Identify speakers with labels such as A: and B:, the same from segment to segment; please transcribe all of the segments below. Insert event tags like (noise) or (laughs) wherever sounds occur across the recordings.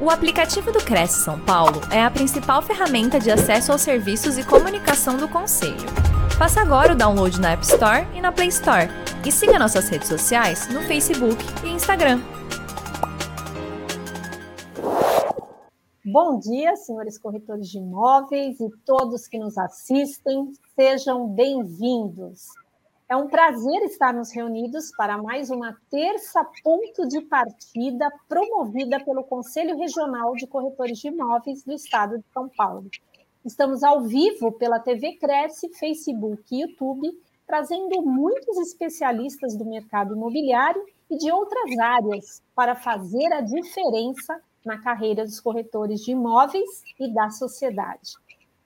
A: O aplicativo do Cresce São Paulo é a principal ferramenta de acesso aos serviços e comunicação do Conselho. Faça agora o download na App Store e na Play Store. E siga nossas redes sociais no Facebook e Instagram.
B: Bom dia, senhores corretores de imóveis e todos que nos assistem. Sejam bem-vindos. É um prazer estarmos reunidos para mais uma terça ponto de partida promovida pelo Conselho Regional de Corretores de Imóveis do Estado de São Paulo. Estamos ao vivo pela TV Cresce, Facebook e YouTube, trazendo muitos especialistas do mercado imobiliário e de outras áreas para fazer a diferença na carreira dos corretores de imóveis e da sociedade.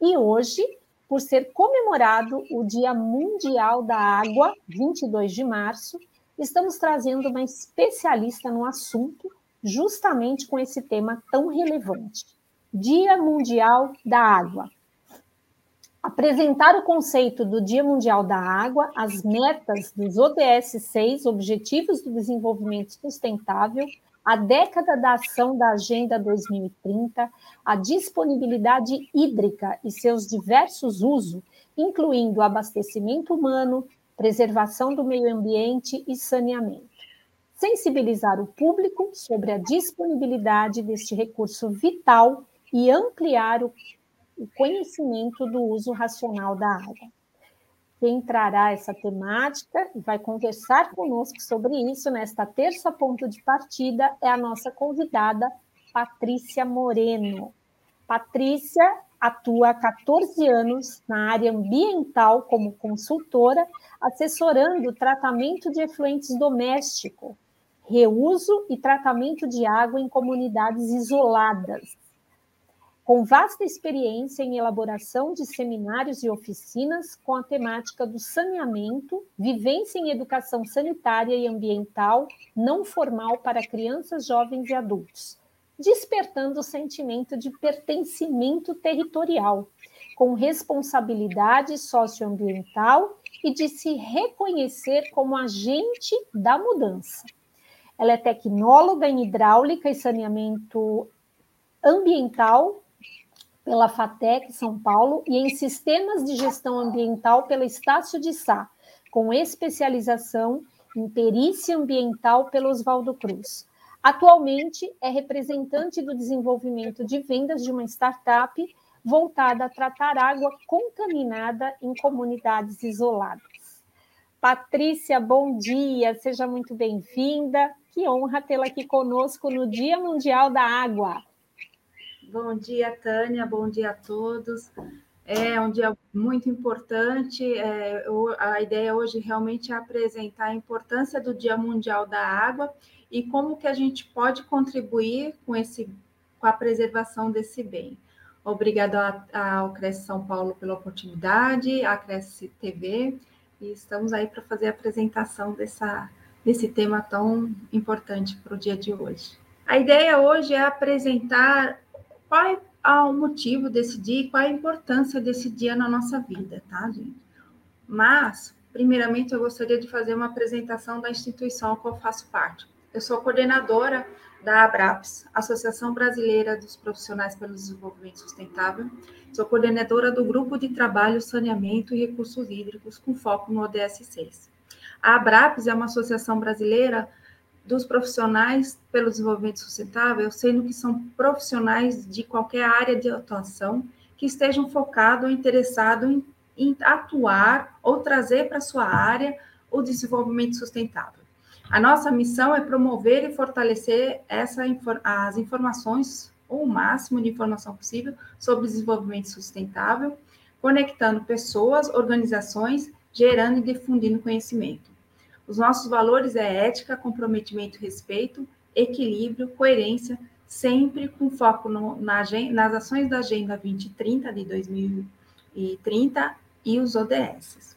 B: E hoje por ser comemorado o Dia Mundial da Água, 22 de março, estamos trazendo uma especialista no assunto, justamente com esse tema tão relevante. Dia Mundial da Água. Apresentar o conceito do Dia Mundial da Água, as metas dos ODS 6, Objetivos do Desenvolvimento Sustentável, a década da ação da Agenda 2030, a disponibilidade hídrica e seus diversos usos, incluindo abastecimento humano, preservação do meio ambiente e saneamento. Sensibilizar o público sobre a disponibilidade deste recurso vital e ampliar o conhecimento do uso racional da água. Quem trará essa temática e vai conversar conosco sobre isso nesta terça ponto de partida é a nossa convidada, Patrícia Moreno. Patrícia atua há 14 anos na área ambiental como consultora, assessorando o tratamento de efluentes doméstico, reuso e tratamento de água em comunidades isoladas, com vasta experiência em elaboração de seminários e oficinas com a temática do saneamento, vivência em educação sanitária e ambiental não formal para crianças, jovens e adultos, despertando o sentimento de pertencimento territorial, com responsabilidade socioambiental e de se reconhecer como agente da mudança. Ela é tecnóloga em hidráulica e saneamento ambiental pela FATEC São Paulo e em Sistemas de Gestão Ambiental pela Estácio de Sá, com especialização em Perícia Ambiental pelo Oswaldo Cruz. Atualmente é representante do desenvolvimento de vendas de uma startup voltada a tratar água contaminada em comunidades isoladas. Patrícia, bom dia, seja muito bem-vinda. Que honra tê-la aqui conosco no Dia Mundial da Água.
C: Bom dia, Tânia, bom dia a todos. É um dia muito importante. É, a ideia hoje realmente é apresentar a importância do Dia Mundial da Água e como que a gente pode contribuir com, esse, com a preservação desse bem. Obrigada ao Cresce São Paulo pela oportunidade, à Cresce TV, e estamos aí para fazer a apresentação dessa, desse tema tão importante para o dia de hoje. A ideia hoje é apresentar qual é o motivo desse dia e qual é a importância desse dia na nossa vida, tá, gente? Mas, primeiramente, eu gostaria de fazer uma apresentação da instituição a qual eu faço parte. Eu sou coordenadora da ABRAPS, Associação Brasileira dos Profissionais pelo Desenvolvimento Sustentável. Sou coordenadora do Grupo de Trabalho Saneamento e Recursos Hídricos, com foco no ODS 6. A ABRAPS é uma associação brasileira dos profissionais pelo desenvolvimento sustentável, sendo que são profissionais de qualquer área de atuação que estejam focados ou interessados em, em atuar ou trazer para sua área o desenvolvimento sustentável. A nossa missão é promover e fortalecer essa, as informações, ou o máximo de informação possível, sobre desenvolvimento sustentável, conectando pessoas, organizações, gerando e difundindo conhecimento. Os nossos valores é ética, comprometimento, respeito, equilíbrio, coerência, sempre com foco no, na, nas ações da Agenda 2030 de 2030 e os ODS.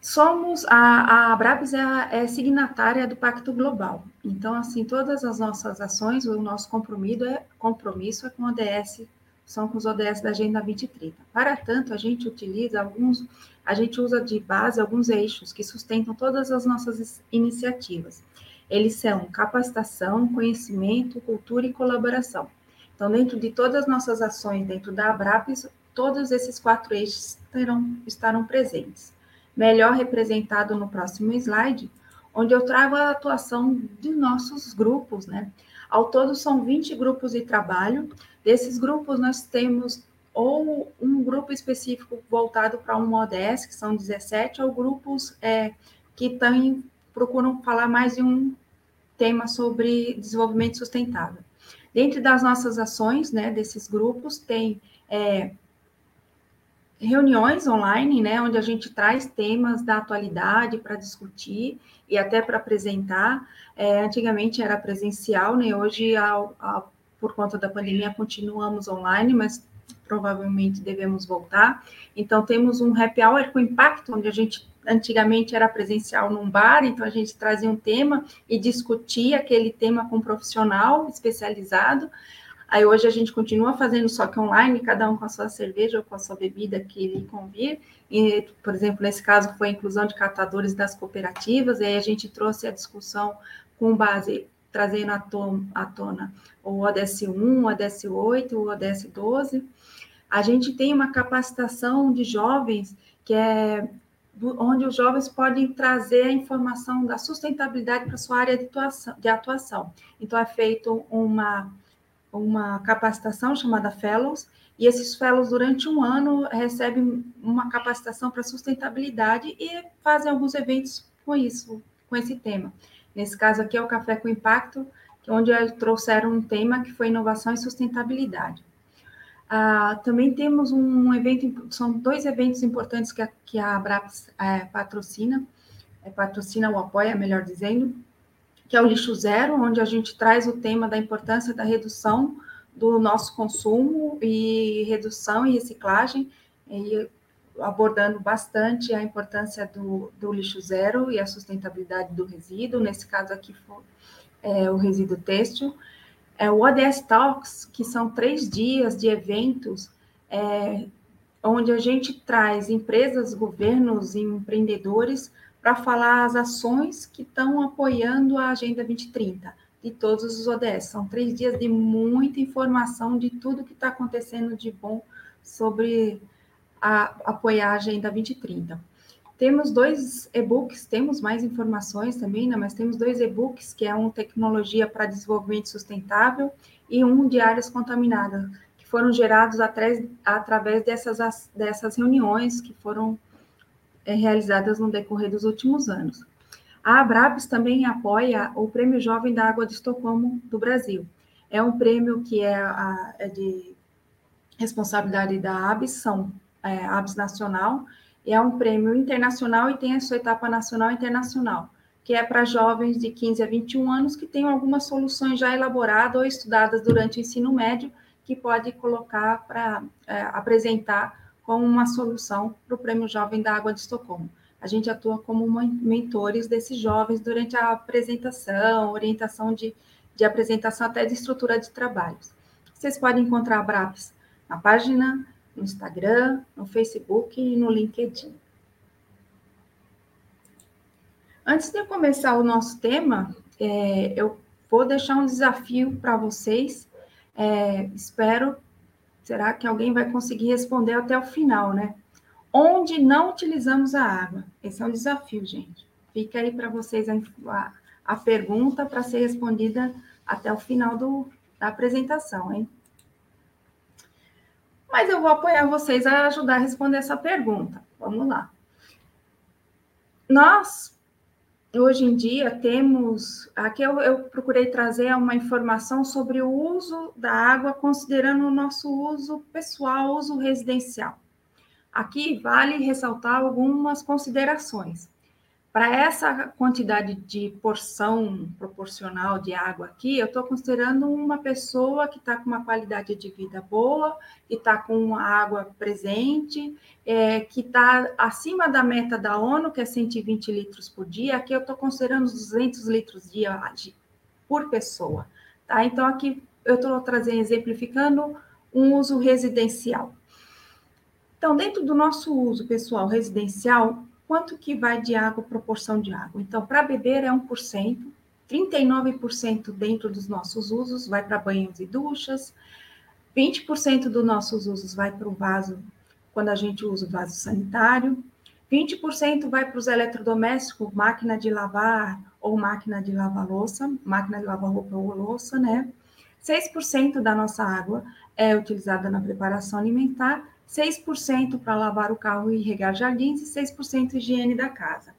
C: Somos, a, a Abrabis é, é signatária do Pacto Global. Então, assim, todas as nossas ações, o nosso compromisso é, compromisso é com o ODS são com os ODS da Agenda 2030. Para tanto, a gente utiliza alguns, a gente usa de base alguns eixos que sustentam todas as nossas iniciativas. Eles são capacitação, conhecimento, cultura e colaboração. Então, dentro de todas as nossas ações, dentro da Abrapes, todos esses quatro eixos terão, estarão presentes. Melhor representado no próximo slide, onde eu trago a atuação de nossos grupos, né? Ao todo, são 20 grupos de trabalho. Desses grupos, nós temos ou um grupo específico voltado para um ODS, que são 17, ou grupos é, que têm, procuram falar mais de um tema sobre desenvolvimento sustentável. Dentro das nossas ações, né, desses grupos, tem é, reuniões online, né, onde a gente traz temas da atualidade para discutir e até para apresentar. É, antigamente era presencial, né, hoje, a, a, por conta da pandemia, continuamos online, mas provavelmente devemos voltar. Então, temos um happy hour com impacto, onde a gente antigamente era presencial num bar, então a gente trazia um tema e discutia aquele tema com um profissional especializado. Aí hoje a gente continua fazendo só que online, cada um com a sua cerveja ou com a sua bebida que lhe convir. E, por exemplo, nesse caso foi a inclusão de catadores das cooperativas, aí a gente trouxe a discussão com base trazendo à tona, à tona o ODS 1, o ODS 8, o ODS 12. A gente tem uma capacitação de jovens que é onde os jovens podem trazer a informação da sustentabilidade para sua área de atuação, de atuação. Então, é feito uma, uma capacitação chamada Fellows, e esses Fellows, durante um ano, recebem uma capacitação para sustentabilidade e fazem alguns eventos com isso, com esse tema. Nesse caso aqui é o Café com Impacto, onde trouxeram um tema que foi inovação e sustentabilidade. Ah, também temos um evento, são dois eventos importantes que a, que a Abraps é, patrocina, é, patrocina ou apoia, melhor dizendo, que é o lixo zero, onde a gente traz o tema da importância da redução do nosso consumo e redução e reciclagem, e abordando bastante a importância do, do lixo zero e a sustentabilidade do resíduo, nesse caso aqui foi é, o resíduo têxtil, é, o ODS Talks, que são três dias de eventos, é, onde a gente traz empresas, governos e empreendedores para falar as ações que estão apoiando a Agenda 2030, de todos os ODS. São três dias de muita informação de tudo que está acontecendo de bom sobre a, apoiar a Agenda 2030. Temos dois e-books, temos mais informações também, né? mas temos dois e-books, que é um Tecnologia para Desenvolvimento Sustentável e um de Áreas Contaminadas, que foram gerados através, através dessas, dessas reuniões que foram realizadas no decorrer dos últimos anos. A Abrapes também apoia o Prêmio Jovem da Água de Estocolmo do Brasil. É um prêmio que é, a, é de responsabilidade da ABS, são é, ABS Nacional, é um prêmio internacional e tem a sua etapa nacional e internacional, que é para jovens de 15 a 21 anos que têm algumas soluções já elaboradas ou estudadas durante o ensino médio, que pode colocar para é, apresentar como uma solução para o Prêmio Jovem da Água de Estocolmo. A gente atua como mentores desses jovens durante a apresentação, orientação de, de apresentação até de estrutura de trabalhos. Vocês podem encontrar a BRAPS na página no Instagram, no Facebook e no LinkedIn. Antes de começar o nosso tema, é, eu vou deixar um desafio para vocês. É, espero, será que alguém vai conseguir responder até o final, né? Onde não utilizamos a água? Esse é um desafio, gente. Fica aí para vocês a, a, a pergunta para ser respondida até o final do, da apresentação, hein? mas eu vou apoiar vocês a ajudar a responder essa pergunta. Vamos lá. Nós, hoje em dia, temos. Aqui eu, eu procurei trazer uma informação sobre o uso da água, considerando o nosso uso pessoal, uso residencial. Aqui vale ressaltar algumas considerações. Para essa quantidade de porção proporcional de água aqui, eu estou considerando uma pessoa que está com uma qualidade de vida boa, que está com água presente, é, que está acima da meta da ONU, que é 120 litros por dia. Aqui eu estou considerando 200 litros dia por pessoa. Tá? Então, aqui eu estou trazendo, exemplificando um uso residencial. Então, dentro do nosso uso pessoal residencial, quanto que vai de água, proporção de água? Então, para beber é 1%, 39% dentro dos nossos usos vai para banhos e duchas, 20% dos nossos usos vai para o vaso, quando a gente usa o vaso sanitário, 20% vai para os eletrodomésticos, máquina de lavar ou máquina de lavar louça, máquina de lavar roupa ou louça, né? 6% da nossa água é utilizada na preparação alimentar, 6% para lavar o carro e regar jardins e 6% higiene da casa.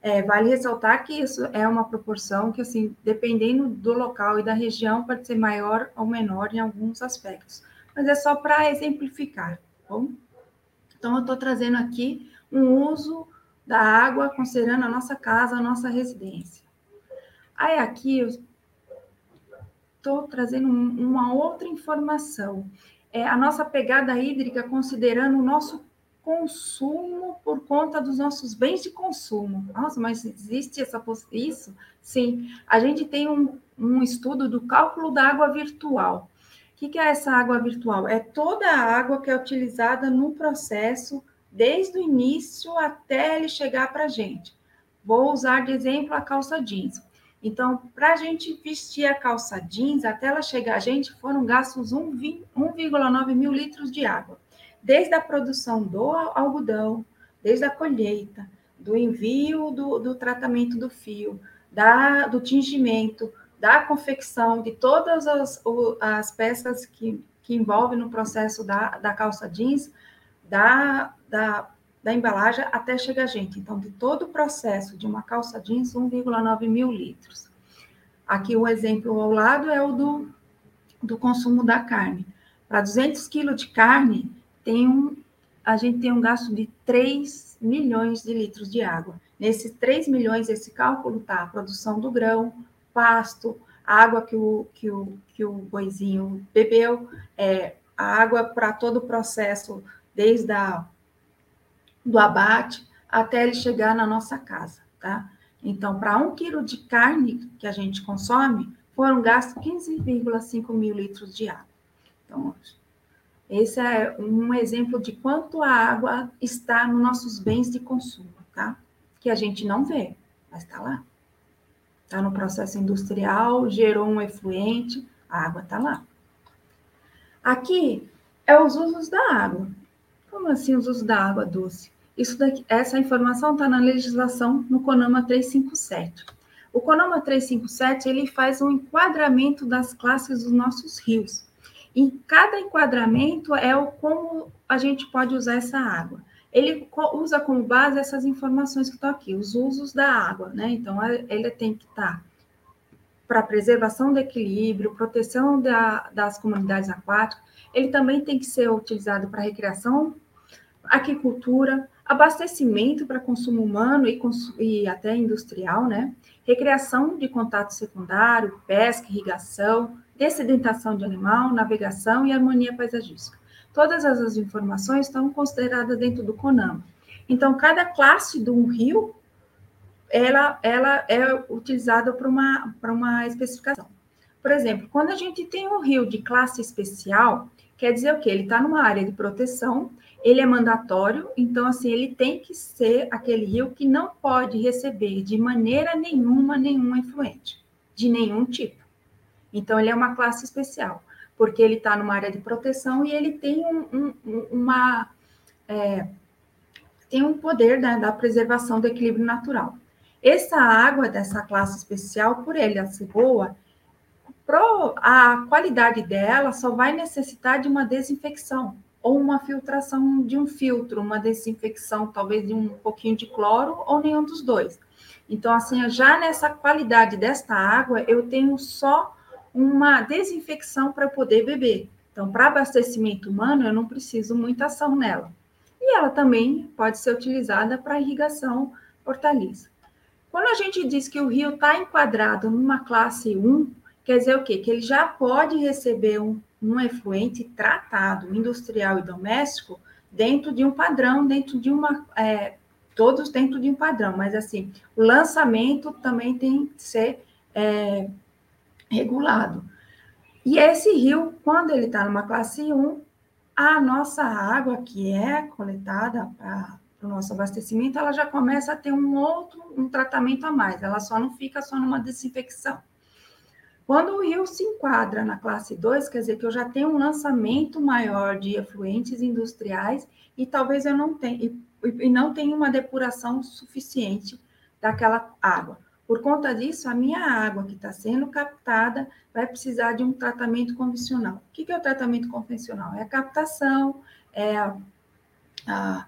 C: É, vale ressaltar que isso é uma proporção que, assim, dependendo do local e da região, pode ser maior ou menor em alguns aspectos, mas é só para exemplificar, tá bom? Então, eu estou trazendo aqui um uso da água considerando a nossa casa, a nossa residência. Aí, aqui, eu estou trazendo uma outra informação. É a nossa pegada hídrica considerando o nosso consumo por conta dos nossos bens de consumo. Nossa, mas existe essa isso? Sim, a gente tem um, um estudo do cálculo da água virtual. O que, que é essa água virtual? É toda a água que é utilizada no processo, desde o início até ele chegar para a gente. Vou usar de exemplo a calça jeans. Então, para a gente vestir a calça jeans, até ela chegar a gente, foram gastos 1,9 mil litros de água. Desde a produção do algodão, desde a colheita, do envio do, do tratamento do fio, da, do tingimento, da confecção, de todas as, as peças que, que envolvem no processo da, da calça jeans, da, da, da embalagem até chegar a gente. Então, de todo o processo de uma calça jeans, 1,9 mil litros. Aqui o exemplo ao lado é o do, do consumo da carne. Para 200 quilos de carne, tem um, a gente tem um gasto de 3 milhões de litros de água. Nesses 3 milhões, esse cálculo está a produção do grão, pasto, água que o, que o, que o boizinho bebeu, é, a água para todo o processo, desde a, do abate até ele chegar na nossa casa, tá? Então, para um quilo de carne que a gente consome, foram gastos 15,5 mil litros de água. Então, esse é um exemplo de quanto a água está nos nossos bens de consumo, tá? Que a gente não vê, mas está lá. Está no processo industrial, gerou um efluente, a água está lá. Aqui é os usos da água. Como assim os usos da água doce? Isso daqui, essa informação está na legislação no CONAMA 357. O CONAMA 357 ele faz um enquadramento das classes dos nossos rios. E cada enquadramento é o como a gente pode usar essa água. Ele usa como base essas informações que estão aqui, os usos da água, né? Então, ele tem que estar para preservação do equilíbrio, proteção da, das comunidades aquáticas, ele também tem que ser utilizado para recreação, aquicultura, abastecimento para consumo humano e, e, até industrial, né? Recreação de contato secundário, pesca, irrigação, dessedentação de animal, navegação e harmonia paisagística. Todas essas informações estão consideradas dentro do CONAMA. Então, cada classe de um rio, ela, ela é utilizada para uma, uma especificação. Por exemplo, quando a gente tem um rio de classe especial, quer dizer o quê? Ele está numa área de proteção, ele é mandatório, então, assim, ele tem que ser aquele rio que não pode receber de maneira nenhuma nenhum efluente, de nenhum tipo. Então, ele é uma classe especial, porque ele está numa área de proteção e ele tem um, um, uma. É, tem um poder né, da preservação do equilíbrio natural. Essa água dessa classe especial, por ele ser boa, pro, a qualidade dela só vai necessitar de uma desinfecção ou uma filtração de um filtro, uma desinfecção talvez de um pouquinho de cloro ou nenhum dos dois. Então, assim, já nessa qualidade desta água, eu tenho só uma desinfecção para poder beber. Então, para abastecimento humano, eu não preciso muita ação nela. E ela também pode ser utilizada para irrigação hortaliça. Quando a gente diz que o rio está enquadrado numa classe 1, quer dizer o quê? Que ele já pode receber um, um efluente tratado, industrial e doméstico, dentro de um padrão, dentro de uma. É, todos dentro de um padrão, mas assim, o lançamento também tem que ser é, regulado. E esse rio, quando ele está numa classe 1, a nossa água que é coletada para o nosso abastecimento, ela já começa a ter um outro, um tratamento a mais, ela só não fica só numa desinfecção. Quando o rio se enquadra na classe 2, quer dizer que eu já tenho um lançamento maior de efluentes industriais e talvez eu não tenha, e, e não tenha uma depuração suficiente daquela água. Por conta disso, a minha água que está sendo captada vai precisar de um tratamento convencional. O que é o tratamento convencional? É a captação, é a, a,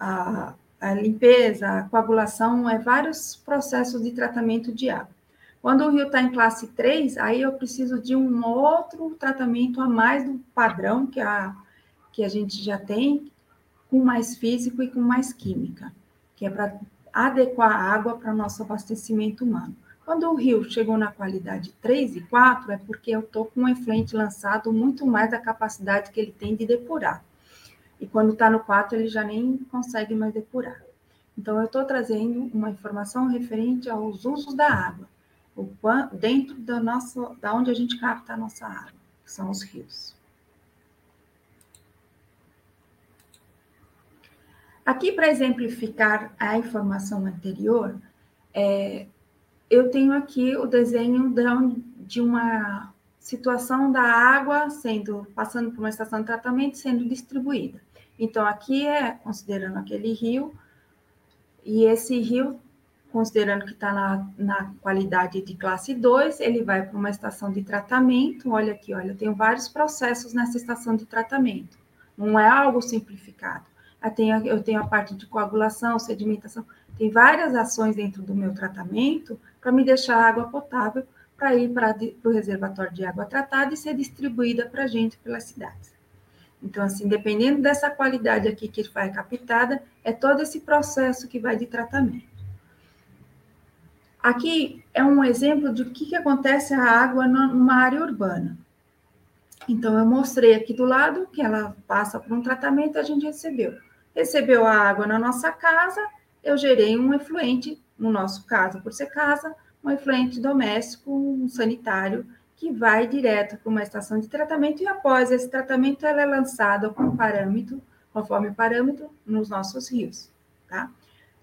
C: a, a limpeza, a coagulação, é vários processos de tratamento de água. Quando o rio está em classe 3, aí eu preciso de um outro tratamento a mais do padrão que a, que a gente já tem, com mais físico e com mais química, que é para adequar a água para o nosso abastecimento humano. Quando o rio chegou na qualidade 3 e 4, é porque eu estou com um efluente lançado muito mais da capacidade que ele tem de depurar. E quando está no 4, ele já nem consegue mais depurar. Então, eu estou trazendo uma informação referente aos usos da água, dentro da, nossa, da onde a gente capta a nossa água, que são os rios. Aqui, para exemplificar a informação anterior, é, eu tenho aqui o desenho de uma situação da água sendo passando por uma estação de tratamento sendo distribuída. Então, aqui é considerando aquele rio, e esse rio, considerando que está na, na qualidade de classe 2, ele vai para uma estação de tratamento. Olha aqui, olha, eu tenho vários processos nessa estação de tratamento. Não é algo simplificado. Eu tenho, eu tenho a parte de coagulação, sedimentação, tem várias ações dentro do meu tratamento para me deixar água potável para ir para o reservatório de água tratada e ser distribuída para a gente pelas cidades. Então, assim, dependendo dessa qualidade aqui que vai captada, é todo esse processo que vai de tratamento. Aqui é um exemplo de o que, que acontece a água numa área urbana. Então, eu mostrei aqui do lado que ela passa por um tratamento a gente recebeu recebeu a água na nossa casa, eu gerei um efluente, no nosso caso, por ser casa, um efluente doméstico, um sanitário, que vai direto para uma estação de tratamento e após esse tratamento ela é lançada com parâmetro, conforme o parâmetro, nos nossos rios, tá?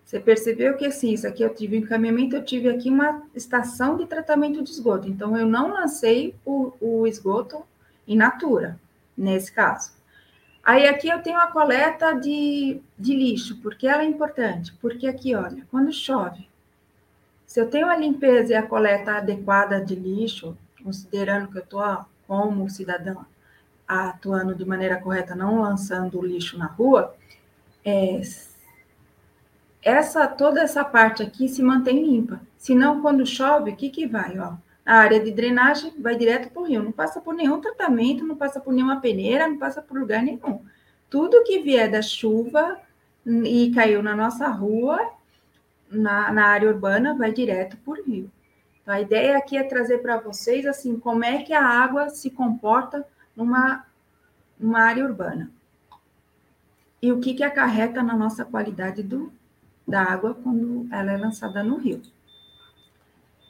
C: Você percebeu que assim, isso aqui eu tive um encaminhamento, eu tive aqui uma estação de tratamento de esgoto, então eu não lancei o, o esgoto in natura, nesse caso. Aí aqui eu tenho a coleta de, de lixo, porque ela é importante. Porque aqui, olha, quando chove, se eu tenho a limpeza e a coleta adequada de lixo, considerando que eu estou como cidadã atuando de maneira correta, não lançando o lixo na rua, é, essa toda essa parte aqui se mantém limpa. Senão, quando chove, o que, que vai? Ó, a área de drenagem vai direto para o rio, não passa por nenhum tratamento, não passa por nenhuma peneira, não passa por lugar nenhum. Tudo que vier da chuva e caiu na nossa rua, na, na área urbana, vai direto para o rio. Então, a ideia aqui é trazer para vocês assim como é que a água se comporta numa, numa área urbana. E o que, que acarreta na nossa qualidade do, da água quando ela é lançada no rio.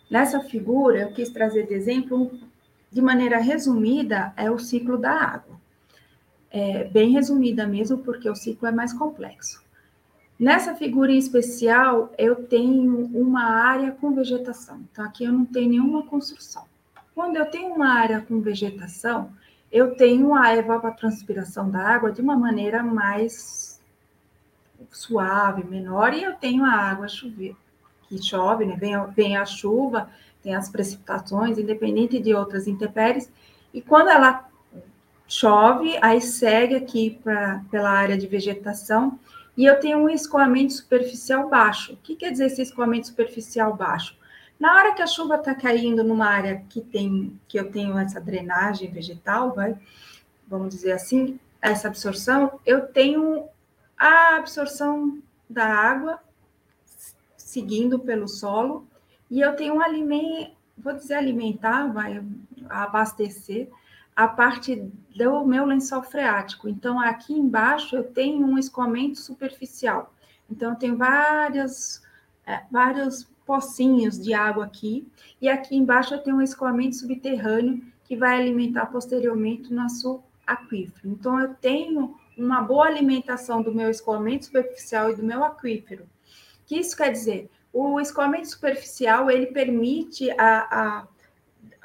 C: Nessa figura, eu quis trazer de exemplo, de maneira resumida, é o ciclo da água. É bem resumida mesmo, porque o ciclo é mais complexo. Nessa figura em especial, eu tenho uma área com vegetação. Então, aqui eu não tenho nenhuma construção. Quando eu tenho uma área com vegetação, eu tenho a evapotranspiração da água de uma maneira mais suave, menor, e eu tenho a água chover, que chove, né? vem, vem a chuva, tem as precipitações, independente de outras intempéries, e quando ela chove, aí segue aqui pra, pela área de vegetação, e eu tenho um escoamento superficial baixo. O que quer dizer esse escoamento superficial baixo? Na hora que a chuva está caindo numa área que tem, que eu tenho essa drenagem vegetal, vai, vamos dizer assim, essa absorção, eu tenho a absorção da água seguindo pelo solo, e eu tenho um alimento, vou dizer alimentar, vai abastecer a parte do meu lençol freático. Então, aqui embaixo eu tenho um escoamento superficial. Então, eu tenho várias, é, vários pocinhos de água aqui, e aqui embaixo eu tenho um escoamento subterrâneo que vai alimentar posteriormente nosso aquífero. Então, eu tenho uma boa alimentação do meu escoamento superficial e do meu aquífero. O que isso quer dizer? O escoamento superficial, ele permite a, a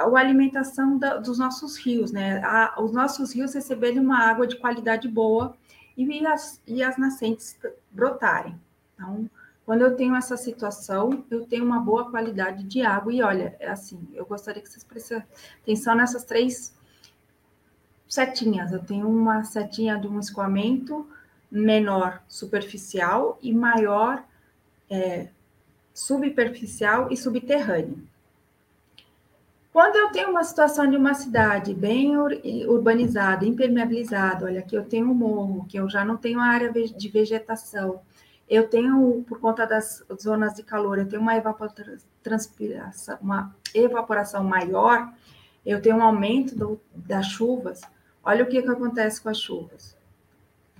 C: a alimentação da, dos nossos rios, né? A, os nossos rios receberem uma água de qualidade boa e as, e as nascentes brotarem. Então, quando eu tenho essa situação, eu tenho uma boa qualidade de água. E olha, é assim, eu gostaria que vocês prestem atenção nessas três setinhas. Eu tenho uma setinha de um escoamento menor superficial e maior é, superficial e subterrâneo. Quando eu tenho uma situação de uma cidade bem urbanizada, impermeabilizada, olha, aqui eu tenho um morro, que eu já não tenho área de vegetação, eu tenho, por conta das zonas de calor, eu tenho uma evaporação, uma evaporação maior, eu tenho um aumento do, das chuvas, olha o que, que acontece com as chuvas.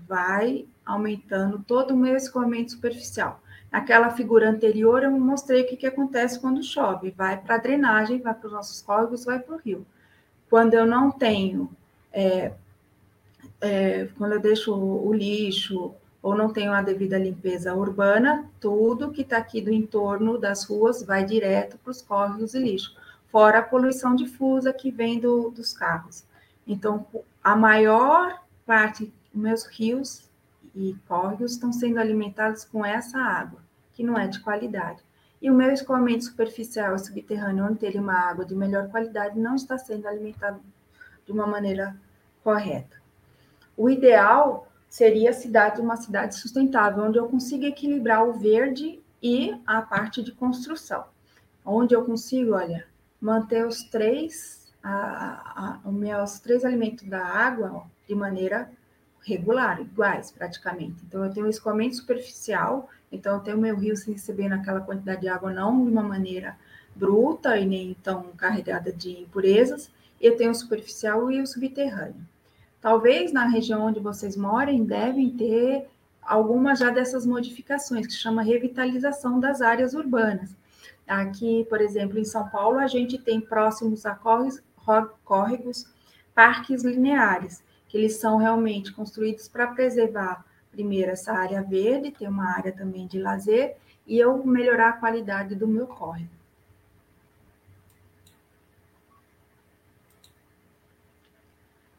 C: Vai aumentando todo o meu escoamento superficial. Naquela figura anterior, eu mostrei o que, que acontece quando chove. Vai para a drenagem, vai para os nossos córregos, vai para o rio. Quando eu não tenho, é, é, quando eu deixo o lixo ou não tenho a devida limpeza urbana, tudo que está aqui do entorno das ruas vai direto para os córregos e lixo, fora a poluição difusa que vem do, dos carros. Então, a maior parte dos meus rios e córregos estão sendo alimentados com essa água, que não é de qualidade. E o meu escoamento superficial e subterrâneo, onde teria uma água de melhor qualidade, não está sendo alimentado de uma maneira correta. O ideal seria a cidade, uma cidade sustentável, onde eu consiga equilibrar o verde e a parte de construção, onde eu consigo, olha, manter os três, a, a, os meus três alimentos da água ó, de maneira regular, iguais praticamente. Então, eu tenho um escoamento superficial, então eu tenho meu rio se recebendo aquela quantidade de água não de uma maneira bruta e nem tão carregada de impurezas, e eu tenho o superficial e o subterrâneo. Talvez na região onde vocês morem devem ter algumas já dessas modificações, que chama revitalização das áreas urbanas. Aqui, por exemplo, em São Paulo, a gente tem próximos a córregos, parques lineares, que eles são realmente construídos para preservar, primeiro, essa área verde, ter uma área também de lazer, e eu melhorar a qualidade do meu córrego.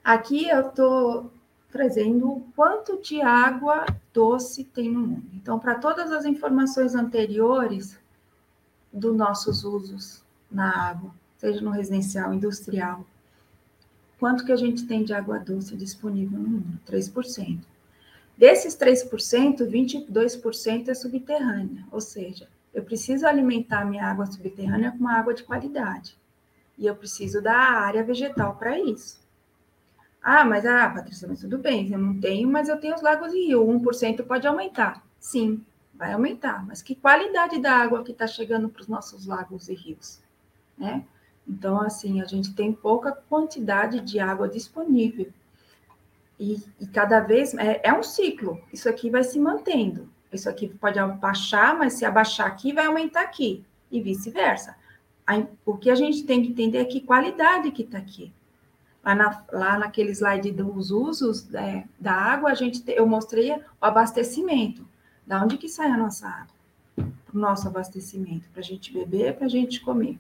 C: Aqui eu estou trazendo o quanto de água doce tem no mundo. Então, para todas as informações anteriores dos nossos usos na água, seja no residencial, industrial, quanto que a gente tem de água doce disponível no mundo? 3%. Desses 3%, 22% é subterrânea, ou seja, eu preciso alimentar minha água subterrânea com uma água de qualidade. E eu preciso da área vegetal para isso. Ah, mas, ah, Patrícia, mas tudo bem, eu não tenho, mas eu tenho os lagos e rio, 1% pode aumentar. Sim, vai aumentar, mas que qualidade da água que está chegando para os nossos lagos e rios? Né? Então, assim, a gente tem pouca quantidade de água disponível. E, e cada vez é, é, um ciclo. Isso aqui vai se mantendo. Isso aqui pode abaixar, mas se abaixar aqui, vai aumentar aqui. E vice-versa. O que a gente tem que entender é que qualidade que está aqui. Lá, na, lá naquele slide dos usos é, da água, a gente, eu mostrei o abastecimento. Da onde que sai a nossa água? Para o nosso abastecimento, para a gente beber, para a gente comer.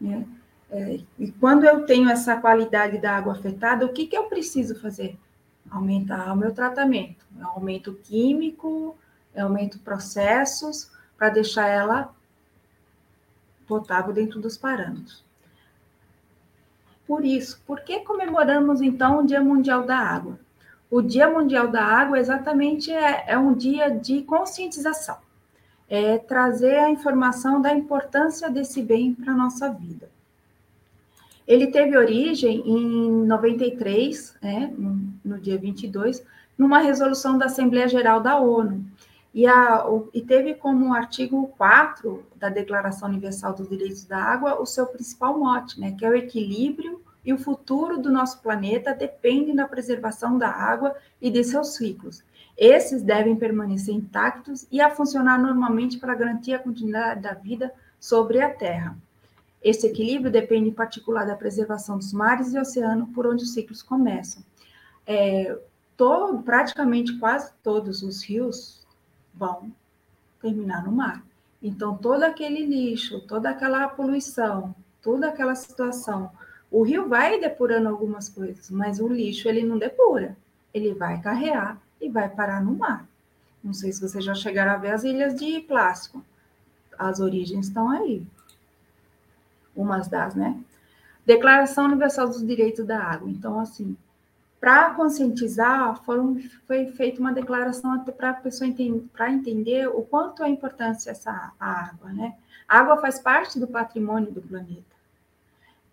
C: Né? É, e quando eu tenho essa qualidade da água afetada, o que, que eu preciso fazer? Aumentar o meu tratamento. Eu aumento químico, eu aumento processos para deixar ela potável dentro dos parâmetros. Por isso, por que comemoramos então o Dia Mundial da Água? O Dia Mundial da Água exatamente é, é um dia de conscientização é trazer a informação da importância desse bem para a nossa vida. Ele teve origem em 93, né, no, dia 22, numa resolução da Assembleia Geral da ONU, e, a, e, teve como artigo 4 da Declaração Universal dos Direitos da Água o seu principal mote, né, que é o equilíbrio e o futuro do nosso planeta dependem da preservação da água e de seus ciclos. Esses devem permanecer intactos e a funcionar normalmente para garantir a continuidade da vida sobre a Terra. Esse equilíbrio depende em particular da preservação dos mares e oceanos por onde os ciclos começam. é, todo, praticamente quase todos os rios vão terminar no mar. Então, todo aquele lixo, toda aquela poluição, toda aquela situação, o rio vai depurando algumas coisas, mas o lixo ele não depura, ele vai carrear e vai parar no mar. Não sei se vocês já chegaram a ver as ilhas de plástico. As origens estão aí. Umas das, né? Declaração Universal dos Direitos da Água. Então, assim, para conscientizar, foram, foi feita uma declaração para a pessoa entender, para entender o quanto é importante essa água, né? A água faz parte do patrimônio do planeta.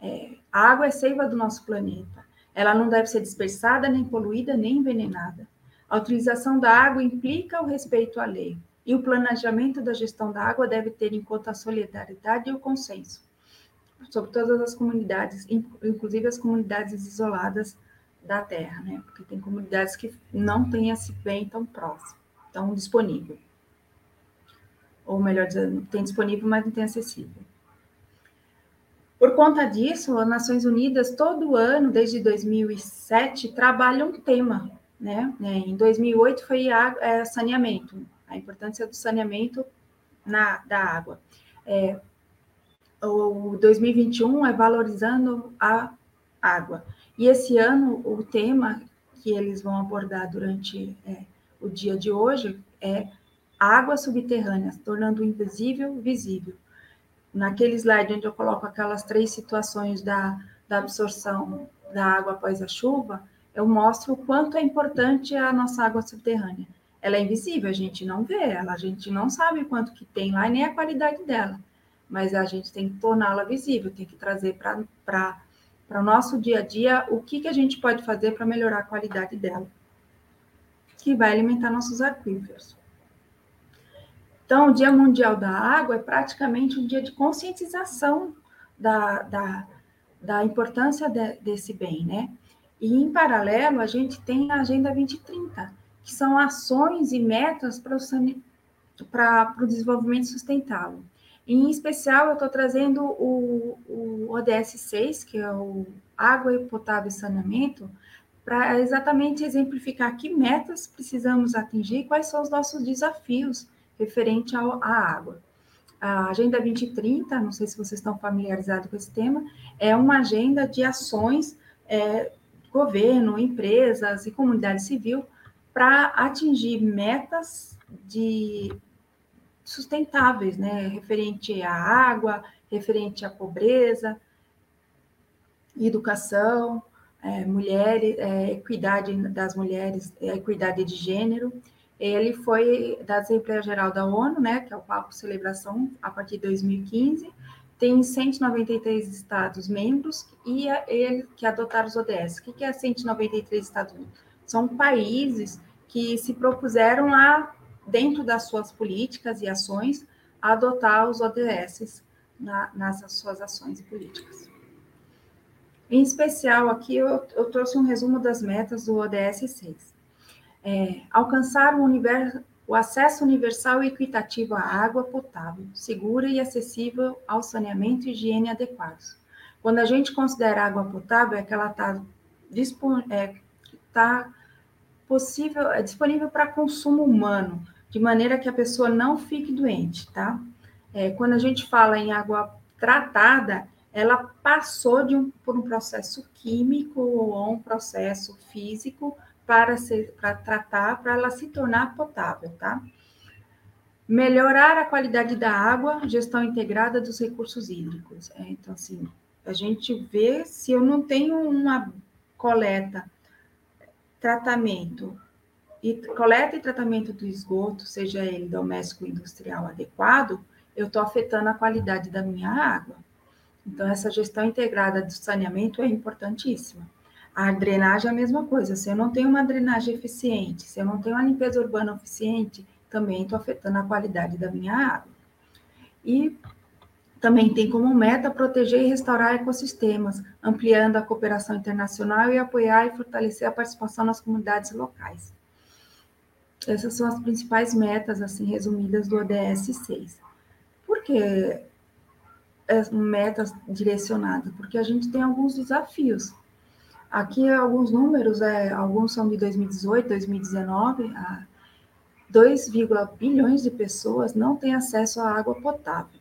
C: É, a água é seiva do nosso planeta. Ela não deve ser dispersada, nem poluída, nem envenenada. A utilização da água implica o respeito à lei, e o planejamento da gestão da água deve ter em conta a solidariedade e o consenso sobre todas as comunidades, inclusive as comunidades isoladas da terra, né? Porque tem comunidades que não têm esse bem tão próximo, tão disponível. Ou melhor dizendo, tem disponível, mas não tem acessível. Por conta disso, as Nações Unidas, todo ano, desde 2007, trabalham um tema né? É, em 2008 foi é, saneamento, a importância do saneamento na, da água. É, o 2021 é valorizando a água. E esse ano, o tema que eles vão abordar durante é, o dia de hoje é água subterrânea, tornando o invisível visível. Naquele slide onde eu coloco aquelas três situações da, da absorção da água após a chuva, eu mostro o quanto é importante a nossa água subterrânea. Ela é invisível, a gente não vê ela, a gente não sabe quanto que tem lá e nem a qualidade dela. Mas a gente tem que torná-la visível, tem que trazer para o nosso dia a dia o que, que a gente pode fazer para melhorar a qualidade dela, que vai alimentar nossos aquíferos. Então, o Dia Mundial da Água é praticamente um dia de conscientização da, da, da importância de, desse bem, né? E, em paralelo, a gente tem a Agenda 2030, que são ações e metas para o, para o desenvolvimento sustentável. Em especial, eu estou trazendo o, o ODS 6, que é o Água Potável e Saneamento, para exatamente exemplificar que metas precisamos atingir e quais são os nossos desafios referente ao, à água. A Agenda 2030, não sei se vocês estão familiarizados com esse tema, é uma agenda de ações é, governo, empresas e comunidade civil para atingir metas de sustentáveis, né, referente à água, referente à pobreza, educação, é, mulheres, é, equidade das mulheres, é, equidade de gênero. Ele foi da Assembleia Geral da ONU, né, que é o Papo Celebração, a partir de 2015, tem 193 estados membros e ele que adotaram os ODS. O que é 193 estados membros? São países que se propuseram a, dentro das suas políticas e ações, a adotar os ODS na, nas suas ações e políticas. Em especial, aqui eu, eu trouxe um resumo das metas do ODS 6. É, alcançar um universo, o acesso universal e equitativo à água potável, segura e acessível ao saneamento e higiene adequados. Quando a gente considera água potável, é que ela está é, tá possível, é disponível para consumo humano, de maneira que a pessoa não fique doente, tá? É, quando a gente fala em água tratada, ela passou de um, por um processo químico ou um processo físico para, ser, para tratar, para ela se tornar potável, tá? Melhorar a qualidade da água, gestão integrada dos recursos hídricos. É, então, assim, a gente vê se eu não tenho uma coleta, tratamento, e coleta e tratamento do esgoto, seja ele doméstico ou industrial adequado, eu estou afetando a qualidade da minha água. Então, essa gestão integrada do saneamento é importantíssima. A drenagem é a mesma coisa. Se eu não tenho uma drenagem eficiente, se eu não tenho uma limpeza urbana eficiente, também estou afetando a qualidade da minha água. E também tem como meta proteger e restaurar ecossistemas, ampliando a cooperação internacional e apoiar e fortalecer a participação nas comunidades locais. Essas são as principais metas, assim, resumidas do ODS 6. Por que metas direcionadas? Porque a gente tem alguns desafios Aqui alguns números, é, alguns são de 2018, 2019, 2, bilhões de pessoas não têm acesso à água potável.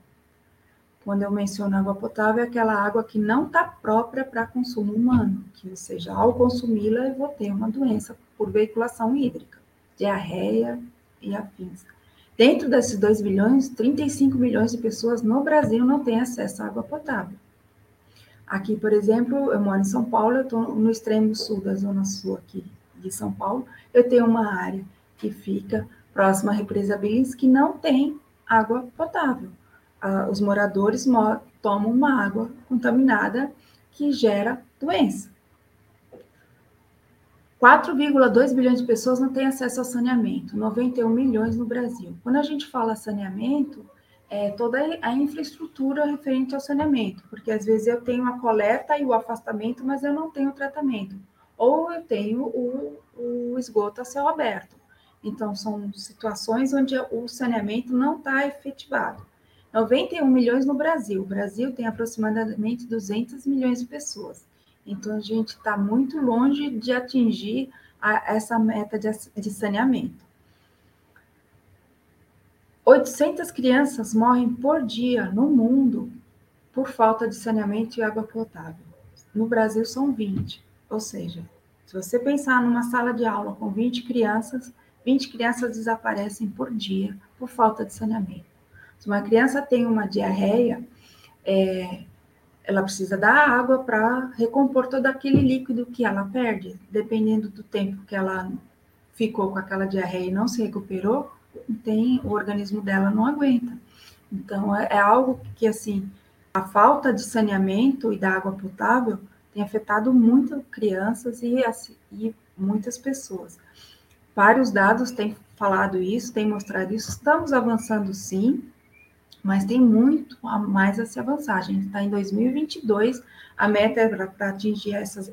C: Quando eu menciono água potável, é aquela água que não está própria para consumo humano, que, ou seja, ao consumi-la eu vou ter uma doença por veiculação hídrica, diarreia e afins. Dentro desses 2 bilhões, 35 milhões de pessoas no Brasil não têm acesso à água potável. Aqui, por exemplo, eu moro em São Paulo, eu estou no extremo sul da zona sul aqui de São Paulo, eu tenho uma área que fica próxima à represa Billings que não tem água potável. Ah, os moradores tomam uma água contaminada que gera doença. 4,2 bilhões de pessoas não têm acesso ao saneamento, 91 milhões no Brasil. Quando a gente fala saneamento, é toda a infraestrutura referente ao saneamento, porque às vezes eu tenho a coleta e o afastamento, mas eu não tenho o tratamento, ou eu tenho o, o esgoto a céu aberto. Então, são situações onde o saneamento não está efetivado. 91 milhões no Brasil. O Brasil tem aproximadamente 200 milhões de pessoas. Então, a gente está muito longe de atingir a, essa meta de, de saneamento. 800 crianças morrem por dia no mundo por falta de saneamento e água potável. No Brasil são 20. Ou seja, se você pensar numa sala de aula com 20 crianças, 20 crianças desaparecem por dia por falta de saneamento. Se uma criança tem uma diarreia, é, ela precisa da água para recompor todo aquele líquido que ela perde, dependendo do tempo que ela ficou com aquela diarreia e não se recuperou, tem o organismo dela não aguenta. Então é, é algo que assim a falta de saneamento e da água potável tem afetado muito crianças e, assim, e muitas pessoas. Vários dados têm falado isso, têm mostrado isso. Estamos avançando sim, mas tem muito a mais a se avançar. A gente está em 2022, a meta é para atingir essas.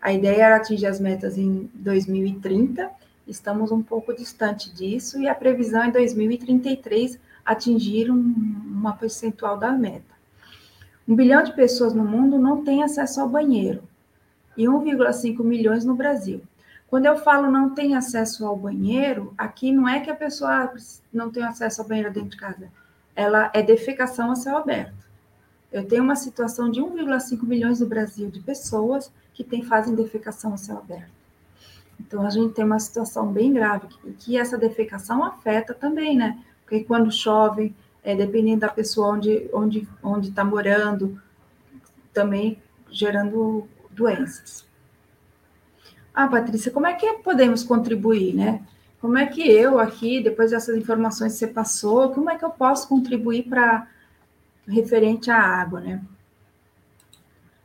C: A ideia era atingir as metas em 2030, estamos um pouco distante disso, e a previsão é em 2033 atingir um, uma percentual da meta. Um bilhão de pessoas no mundo não tem acesso ao banheiro, e 1,5 milhões no Brasil. Quando eu falo não tem acesso ao banheiro, aqui não é que a pessoa não tem acesso ao banheiro dentro de casa ela é defecação a céu aberto. Eu tenho uma situação de 1,5 milhões no Brasil de pessoas que tem, fazem defecação a céu aberto. Então, a gente tem uma situação bem grave, que, que essa defecação afeta também, né? Porque quando chove, é, dependendo da pessoa onde está onde, onde tá morando, também gerando doenças. Ah, Patrícia, como é que podemos contribuir, né? Como é que eu aqui, depois dessas informações que você passou, como é que eu posso contribuir para referente à água, né?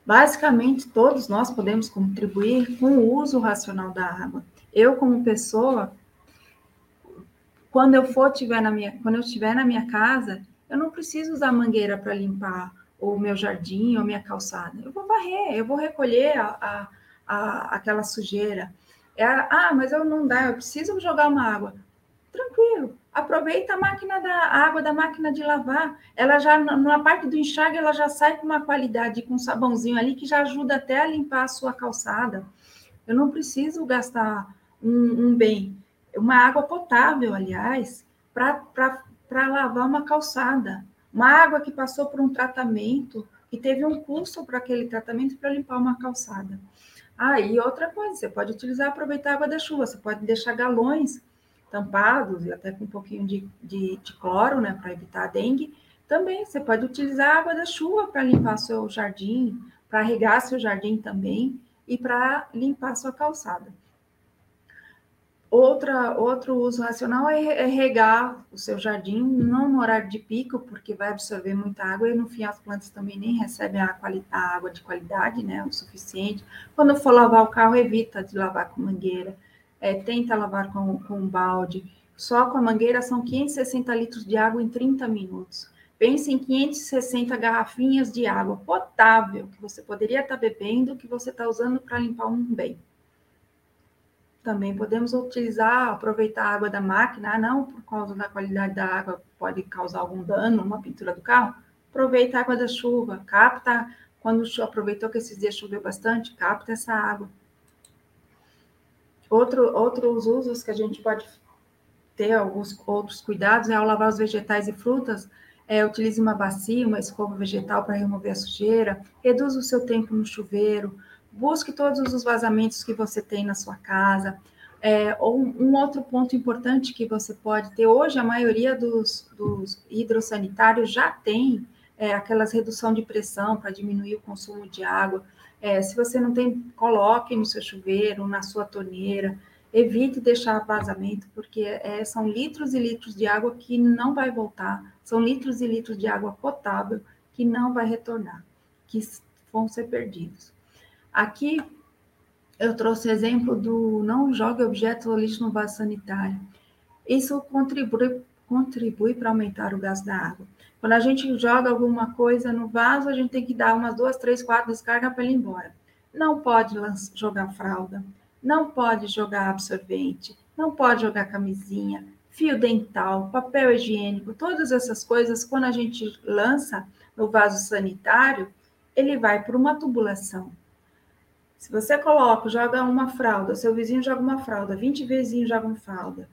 C: Basicamente, todos nós podemos contribuir com o uso racional da água. Eu, como pessoa, quando eu for tiver na minha, quando eu estiver na minha casa, eu não preciso usar mangueira para limpar o meu jardim ou minha calçada. Eu vou varrer, eu vou recolher a, a, a aquela sujeira. É, ah, mas eu não dá, eu preciso jogar uma água. Tranquilo, aproveita a máquina da a água da máquina de lavar. Ela já, na parte do enxágue, ela já sai com uma qualidade, com um sabãozinho ali, que já ajuda até a limpar a sua calçada. Eu não preciso gastar um, um bem, uma água potável, aliás, para lavar uma calçada. Uma água que passou por um tratamento, que teve um custo para aquele tratamento para limpar uma calçada. Ah, e outra coisa, você pode utilizar, aproveitar a água da chuva, você pode deixar galões tampados e até com um pouquinho de, de, de cloro, né, para evitar a dengue. Também você pode utilizar água da chuva para limpar seu jardim, para regar seu jardim também e para limpar sua calçada. Outra, outro uso racional é, é regar o seu jardim, não no horário de pico, porque vai absorver muita água e no fim as plantas também nem recebem a, a água de qualidade, né, o suficiente. Quando for lavar o carro, evita de lavar com mangueira, é, tenta lavar com, com um balde. Só com a mangueira são 560 litros de água em 30 minutos. Pense em 560 garrafinhas de água potável que você poderia estar bebendo, que você está usando para limpar um bem também podemos utilizar, aproveitar a água da máquina, ah, não por causa da qualidade da água pode causar algum dano numa pintura do carro, aproveita a água da chuva, capta quando aproveitou que esses dias choveu bastante, capta essa água. Outro, outros usos que a gente pode ter alguns outros cuidados é ao lavar os vegetais e frutas, é, utilize uma bacia, uma escova vegetal para remover a sujeira, reduza o seu tempo no chuveiro, busque todos os vazamentos que você tem na sua casa. É, ou um outro ponto importante que você pode ter, hoje a maioria dos, dos hidrossanitários já tem é, aquelas redução de pressão para diminuir o consumo de água. É, se você não tem, coloque no seu chuveiro, na sua torneira, evite deixar vazamento, porque é, são litros e litros de água que não vai voltar, são litros e litros de água potável que não vai retornar, que vão ser perdidos. Aqui eu trouxe exemplo do não jogue objetos ou lixo no vaso sanitário. Isso contribui, contribui para aumentar o gasto da água. Quando a gente joga alguma coisa no vaso, a gente tem que dar umas duas, três, quatro descargas para ele ir embora. Não pode jogar fralda, não pode jogar absorvente, não pode jogar camisinha, fio dental, papel higiênico, todas essas coisas, quando a gente lança no vaso sanitário, ele vai por uma tubulação. Se você coloca, joga uma fralda, seu vizinho joga uma fralda, 20 vizinhos jogam fralda,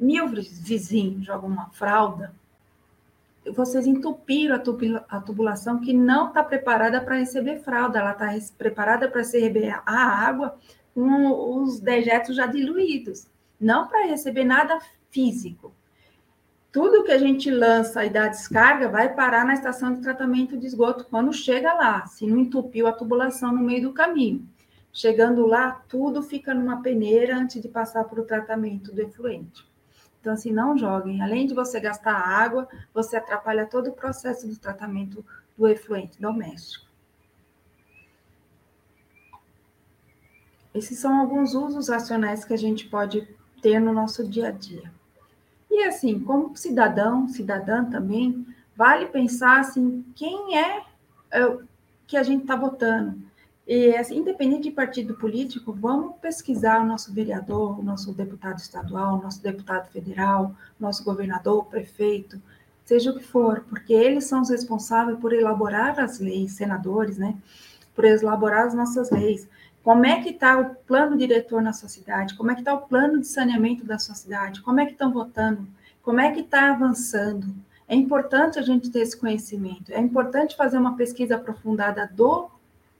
C: mil vizinhos jogam uma fralda, vocês entupiram a tubulação que não está preparada para receber fralda, ela está preparada para receber a água com os dejetos já diluídos, não para receber nada físico. Tudo que a gente lança e dá descarga vai parar na estação de tratamento de esgoto quando chega lá, se não entupiu a tubulação no meio do caminho. Chegando lá, tudo fica numa peneira antes de passar para o tratamento do efluente. Então, assim, não joguem. Além de você gastar água, você atrapalha todo o processo do tratamento do efluente doméstico. Esses são alguns usos racionais que a gente pode ter no nosso dia a dia. E assim, como cidadão, cidadã também, vale pensar assim, quem é, é que a gente está votando? E, assim, independente de partido político, vamos pesquisar o nosso vereador, o nosso deputado estadual, o nosso deputado federal, nosso governador, prefeito, seja o que for, porque eles são os responsáveis por elaborar as leis, senadores, né? Por elaborar as nossas leis. Como é que está o plano diretor na sua cidade? Como é que está o plano de saneamento da sua cidade? Como é que estão votando? Como é que está avançando? É importante a gente ter esse conhecimento. É importante fazer uma pesquisa aprofundada do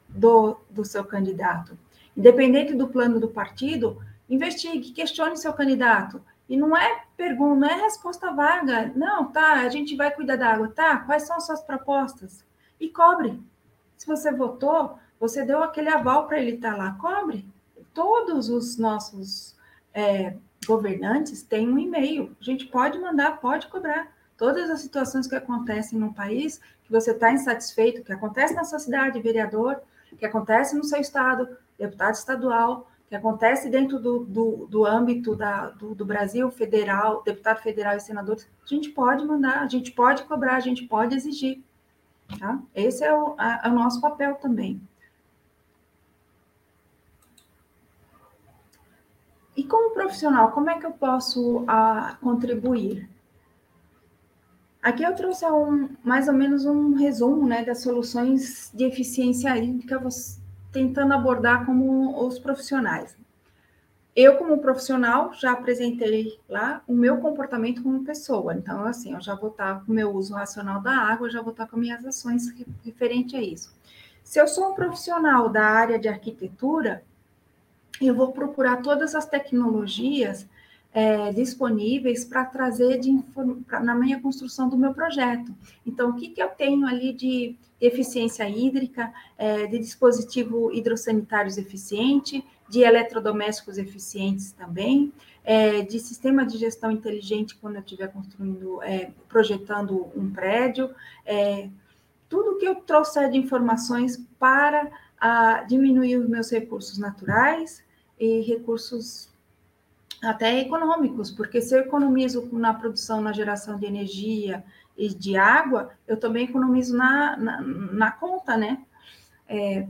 C: do, do seu candidato. Independente do plano do partido, investigue, questione seu candidato. E não é pergunta, não é resposta vaga. Não, tá, a gente vai cuidar da água, tá? Quais são as suas propostas? E cobre. Se você votou, você deu aquele aval para ele estar tá lá, cobre. Todos os nossos é, governantes têm um e-mail. A gente pode mandar, pode cobrar. Todas as situações que acontecem no país, que você está insatisfeito, que acontece na sua cidade, vereador, que acontece no seu estado, deputado estadual, que acontece dentro do, do, do âmbito da, do, do, Brasil federal, deputado federal e senadores, a gente pode mandar, a gente pode cobrar, a gente pode exigir. Tá? Esse é o, a, é o nosso papel também. E como profissional, como é que eu posso a, contribuir? Aqui eu trouxe um, mais ou menos um resumo né, das soluções de eficiência hídrica, tentando abordar como os profissionais. Eu, como profissional, já apresentei lá o meu comportamento como pessoa. Então, assim, eu já vou estar com o meu uso racional da água, já vou estar com minhas ações referente a isso. Se eu sou um profissional da área de arquitetura, eu vou procurar todas as tecnologias é, disponíveis para trazer de, pra, na minha construção do meu projeto. Então, o que, que eu tenho ali de eficiência hídrica, é, de dispositivo hidrossanitários eficiente, de eletrodomésticos eficientes também, é, de sistema de gestão inteligente quando eu estiver construindo, é, projetando um prédio, é, tudo que eu trouxer de informações para a, diminuir os meus recursos naturais e recursos até econômicos, porque se eu economizo na produção, na geração de energia e de água, eu também economizo na, na, na conta, né? É,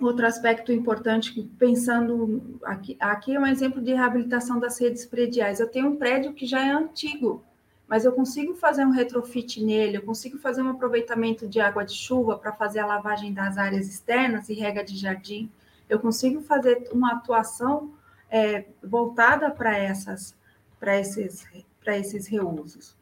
C: outro aspecto importante, pensando aqui, aqui é um exemplo de reabilitação das redes prediais. Eu tenho um prédio que já é antigo, mas eu consigo fazer um retrofit nele, eu consigo fazer um aproveitamento de água de chuva para fazer a lavagem das áreas externas e rega de jardim, eu consigo fazer uma atuação é, voltada para essas, para esses, para esses reusos.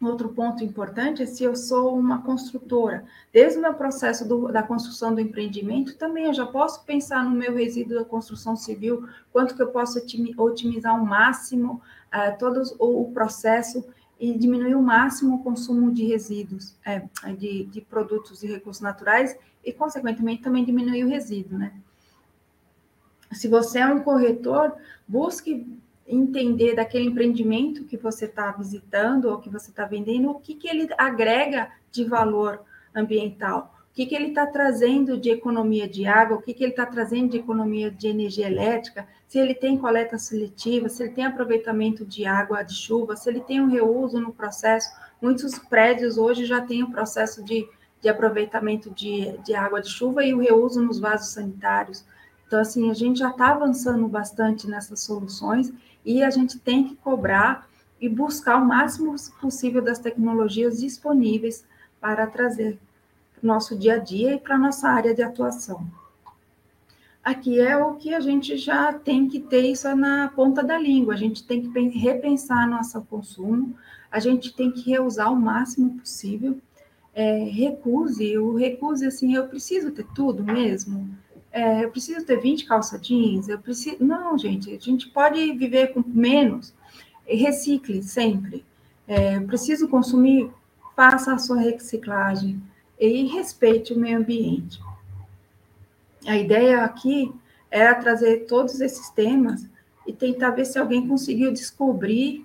C: Outro ponto importante é se eu sou uma construtora. Desde o meu processo do, da construção do empreendimento, também eu já posso pensar no meu resíduo da construção civil, quanto que eu posso otimizar ao máximo uh, todo o, processo e diminuir ao máximo o consumo de resíduos, é, de, de produtos e recursos naturais, e, consequentemente, também diminuir o resíduo, né? Se você é um corretor, busque entender daquele empreendimento que você está visitando ou que você está vendendo, o que, que ele agrega de valor ambiental, o que, que ele está trazendo de economia de água, o que, que ele está trazendo de economia de energia elétrica, se ele tem coleta seletiva, se ele tem aproveitamento de água de chuva, se ele tem um reuso no processo. Muitos prédios hoje já têm o processo de, de aproveitamento de, de água de chuva e o reuso nos vasos sanitários. Então, assim, a gente já está avançando bastante nessas soluções e a gente tem que cobrar e buscar o máximo possível das tecnologias disponíveis para trazer para o nosso dia a dia e para a nossa área de atuação. Aqui é o que a gente já tem que ter isso na ponta da língua, a gente tem que repensar nosso consumo, a gente tem que reusar o máximo possível. É, recuse, o recuse assim, eu preciso ter tudo mesmo, é, eu preciso ter 20 calça jeans, eu preciso. Não, gente, a gente pode viver com menos. Recicle sempre. É, preciso consumir, faça a sua reciclagem e respeite o meio ambiente. A ideia aqui era trazer todos esses temas e tentar ver se alguém conseguiu descobrir,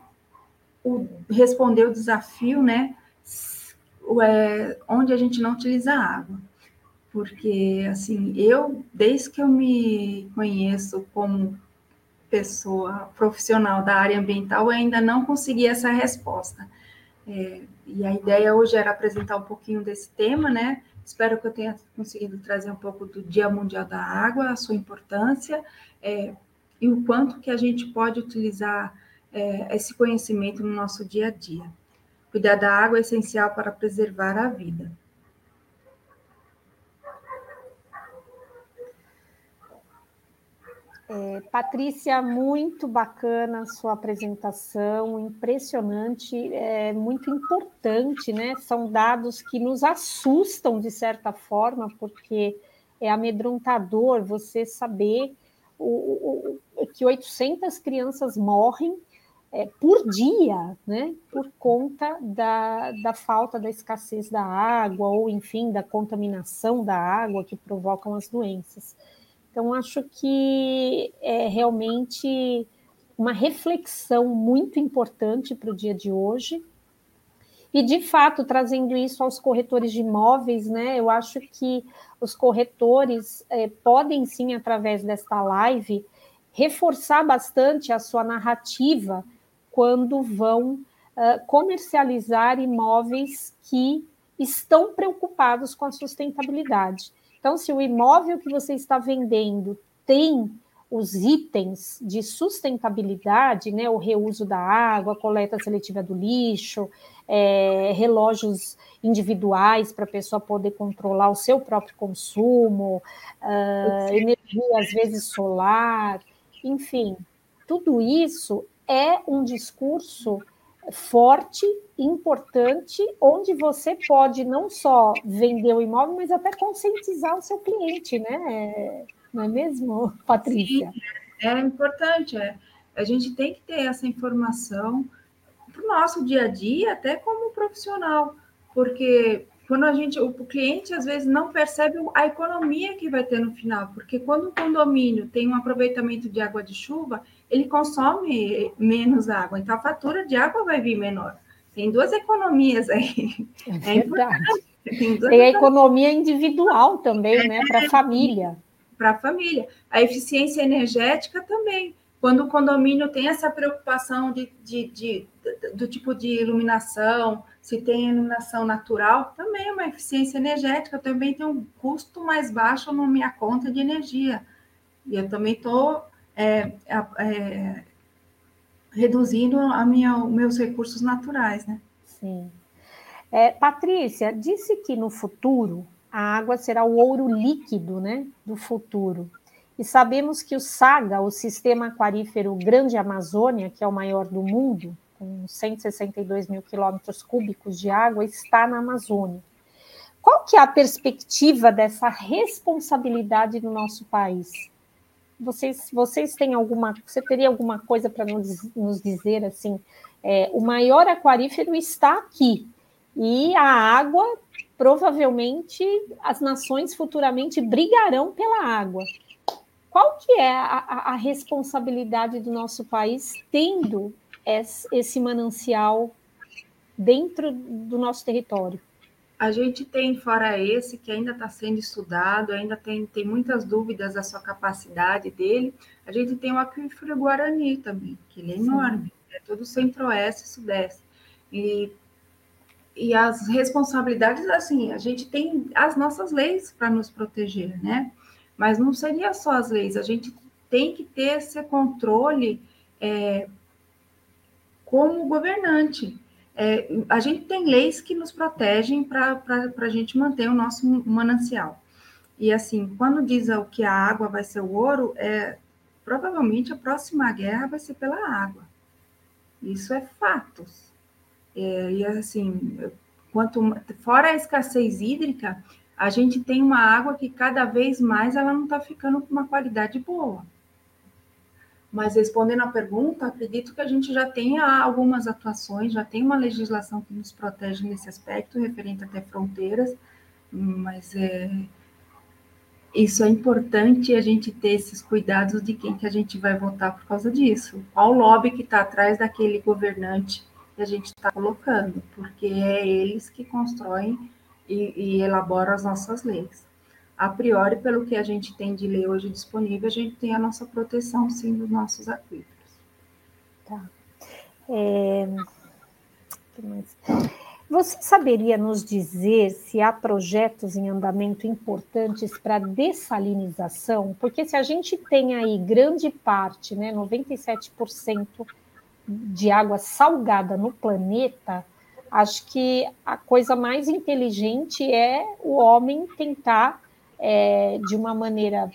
C: o, responder o desafio, né? É, onde a gente não utiliza água porque assim, eu desde que eu me conheço como pessoa profissional da área ambiental, eu ainda não consegui essa resposta. É, e a ideia hoje era apresentar um pouquinho desse tema, né? Espero que eu tenha conseguido trazer um pouco do Dia Mundial da Água, a sua importância é, e o quanto que a gente pode utilizar é, esse conhecimento no nosso dia a dia. Cuidar da água é essencial para preservar a vida.
B: É, Patrícia, muito bacana sua apresentação, impressionante, é muito importante, né? São dados que nos assustam de certa forma, porque é amedrontador você saber o, o, que 800 crianças morrem é, por dia, né? Por conta da, da falta da escassez da água, ou enfim, da contaminação da água que provocam as doenças. Então, acho que é realmente uma reflexão muito importante para o dia de hoje. E, de fato, trazendo isso aos corretores de imóveis, né? Eu acho que os corretores é, podem sim, através desta live, reforçar bastante a sua narrativa quando vão uh, comercializar imóveis que estão preocupados com a sustentabilidade. Então, se o imóvel que você está vendendo tem os itens de sustentabilidade, né, o reuso da água, a coleta seletiva do lixo, é, relógios individuais para a pessoa poder controlar o seu próprio consumo, uh, energia às vezes solar, enfim, tudo isso é um discurso forte, importante, onde você pode não só vender o imóvel, mas até conscientizar o seu cliente, né? Não é mesmo, (laughs) Patrícia?
C: Sim, é importante. É. A gente tem que ter essa informação para o nosso dia a dia, até como profissional, porque quando a gente, o cliente às vezes não percebe a economia que vai ter no final, porque quando o condomínio tem um aproveitamento de água de chuva, ele consome menos água, então a fatura de água vai vir menor. Tem duas economias aí.
B: É, é importante. Tem, a economia individual também, né, para a família.
C: Para a família. A eficiência energética também. Quando o condomínio tem essa preocupação de, de, de, de do tipo de iluminação, se tem iluminação natural, também é uma eficiência energética, também tem um custo mais baixo na minha conta de energia. E eu também estou é, é, reduzindo a minha, meus recursos naturais, né?
B: Sim. É, Patrícia, disse que no futuro a água será o ouro líquido né, do futuro. E sabemos que o SAGA, o Sistema Aquarífero Grande Amazônia, que é o maior do mundo, com 162 mil quilômetros cúbicos de água, está na Amazônia. Qual que é a perspectiva dessa responsabilidade no nosso país? Vocês, vocês têm alguma, você teria alguma coisa para nos, nos, dizer assim? É, o maior aquarífero está aqui e a água provavelmente as nações futuramente brigarão pela água. Qual que é a, a responsabilidade do nosso país tendo esse manancial dentro do nosso território?
C: A gente tem, fora esse, que ainda está sendo estudado, ainda tem, tem muitas dúvidas da sua capacidade dele, a gente tem o aquífero Guarani também, que ele é Sim. enorme, é todo centro-oeste e sudeste. E, e as responsabilidades, assim, a gente tem as nossas leis para nos proteger, né? Mas não seria só as leis, a gente tem que ter esse controle é, como governante. É, a gente tem leis que nos protegem para a gente manter o nosso manancial. E assim, quando diz o que a água vai ser o ouro, é provavelmente a próxima guerra vai ser pela água. Isso é fatos. É, e assim, quanto fora a escassez hídrica, a gente tem uma água que cada vez mais ela não está ficando com uma qualidade boa. Mas respondendo à pergunta, acredito que a gente já tenha algumas atuações, já tem uma legislação que nos protege nesse aspecto, referente até fronteiras, mas é, isso é importante a gente ter esses cuidados de quem que a gente vai votar por causa disso. Qual lobby que está atrás daquele governante que a gente está colocando, porque é eles que constroem e, e elaboram as nossas leis a priori, pelo que a gente tem de lei hoje disponível, a gente tem a nossa proteção, sim, dos nossos aquíferos.
B: Tá. É... Você saberia nos dizer se há projetos em andamento importantes para dessalinização? Porque se a gente tem aí grande parte, né, 97% de água salgada no planeta, acho que a coisa mais inteligente é o homem tentar é, de uma maneira